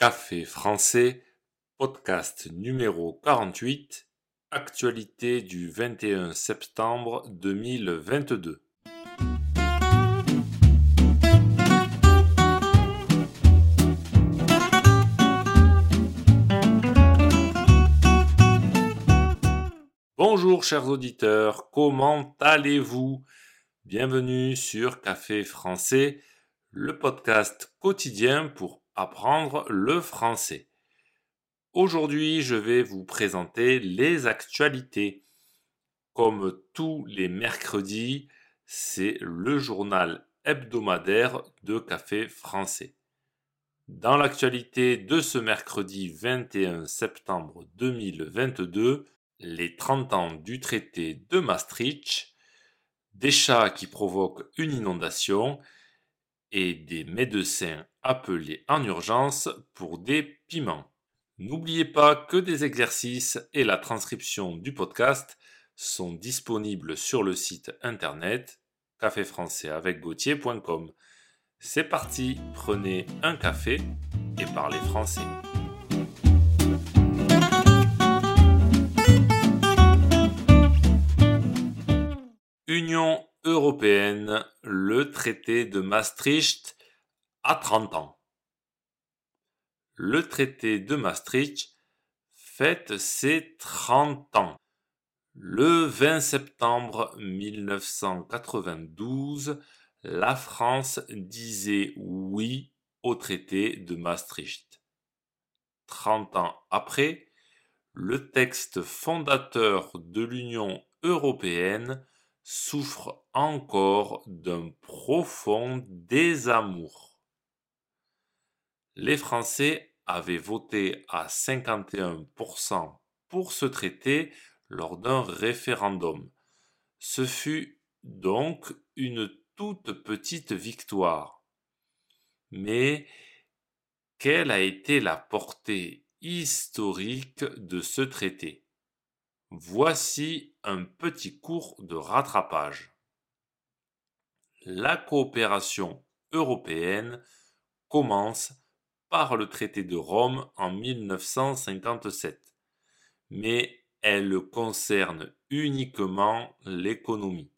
Café français, podcast numéro 48, actualité du 21 septembre 2022. Bonjour chers auditeurs, comment allez-vous? Bienvenue sur Café français, le podcast quotidien pour apprendre le français. Aujourd'hui, je vais vous présenter les actualités. Comme tous les mercredis, c'est le journal hebdomadaire de Café français. Dans l'actualité de ce mercredi 21 septembre 2022, les 30 ans du traité de Maastricht, des chats qui provoquent une inondation et des médecins appelés en urgence pour des piments. N'oubliez pas que des exercices et la transcription du podcast sont disponibles sur le site internet caféfrançaisavecgautier.com. C'est parti, prenez un café et parlez français. Union européenne, le traité de Maastricht a 30 ans. Le traité de Maastricht fête ses 30 ans. Le 20 septembre 1992, la France disait oui au traité de Maastricht. 30 ans après, le texte fondateur de l'Union européenne souffre encore d'un profond désamour. Les Français avaient voté à 51% pour ce traité lors d'un référendum. Ce fut donc une toute petite victoire. Mais quelle a été la portée historique de ce traité? Voici un petit cours de rattrapage. La coopération européenne commence par le traité de Rome en 1957, mais elle concerne uniquement l'économie.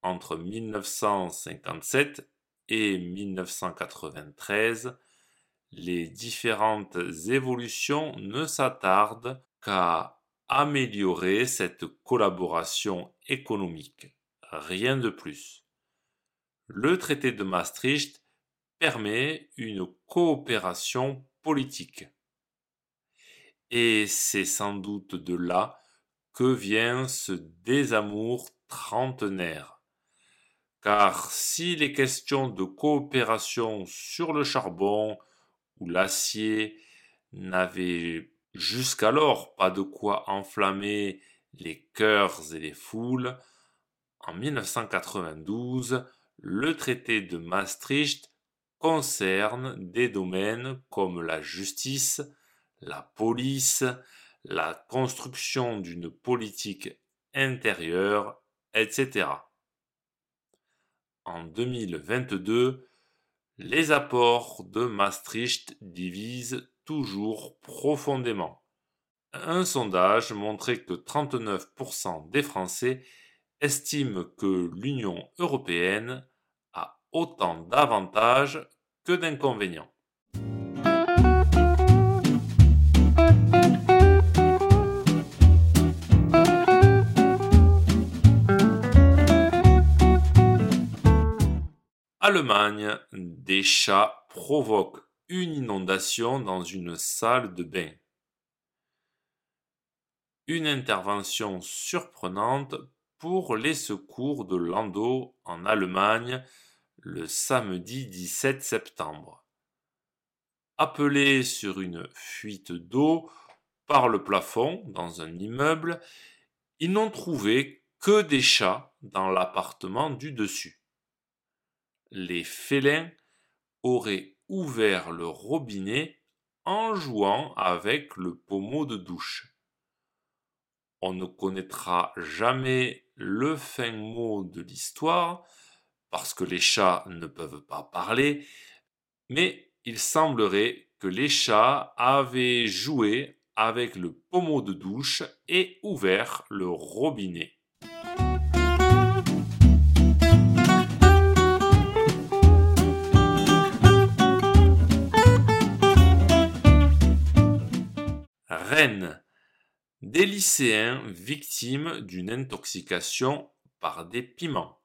Entre 1957 et 1993, les différentes évolutions ne s'attardent qu'à améliorer cette collaboration économique. Rien de plus. Le traité de Maastricht permet une coopération politique. Et c'est sans doute de là que vient ce désamour trentenaire. Car si les questions de coopération sur le charbon ou l'acier n'avaient jusqu'alors pas de quoi enflammer les cœurs et les foules, en 1992, le traité de Maastricht concerne des domaines comme la justice, la police, la construction d'une politique intérieure, etc. En 2022, les apports de Maastricht divisent toujours profondément. Un sondage montrait que 39% des Français estiment que l'Union européenne a autant d'avantages que d'inconvénients. Allemagne, des chats provoquent une inondation dans une salle de bain. Une intervention surprenante pour les secours de Landau en Allemagne le samedi 17 septembre. Appelés sur une fuite d'eau par le plafond dans un immeuble, ils n'ont trouvé que des chats dans l'appartement du dessus. Les félins auraient ouvert le robinet en jouant avec le pommeau de douche. On ne connaîtra jamais le fin mot de l'histoire, parce que les chats ne peuvent pas parler, mais il semblerait que les chats avaient joué avec le pommeau de douche et ouvert le robinet. Rennes. Des lycéens victimes d'une intoxication par des piments.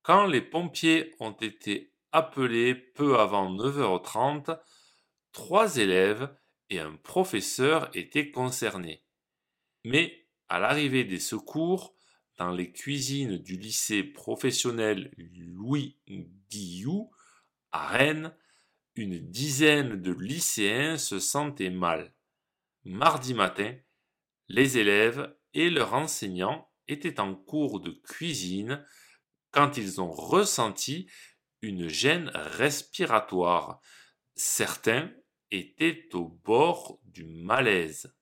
Quand les pompiers ont été appelés peu avant 9h30, trois élèves et un professeur étaient concernés. Mais à l'arrivée des secours, dans les cuisines du lycée professionnel Louis Guillou à Rennes, une dizaine de lycéens se sentaient mal. Mardi matin, les élèves et leurs enseignants étaient en cours de cuisine quand ils ont ressenti une gêne respiratoire. Certains étaient au bord du malaise.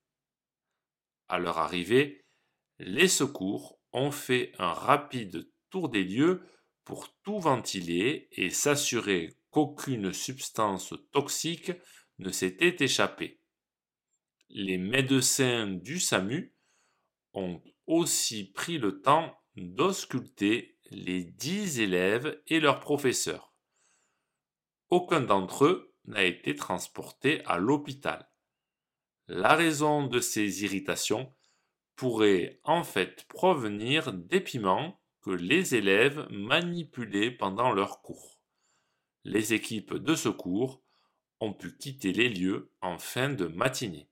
À leur arrivée, les secours ont fait un rapide tour des lieux pour tout ventiler et s'assurer qu'aucune substance toxique ne s'était échappée les médecins du SAMU ont aussi pris le temps d'ausculter les dix élèves et leurs professeurs. Aucun d'entre eux n'a été transporté à l'hôpital. La raison de ces irritations pourrait en fait provenir des piments que les élèves manipulaient pendant leur cours. Les équipes de secours ont pu quitter les lieux en fin de matinée.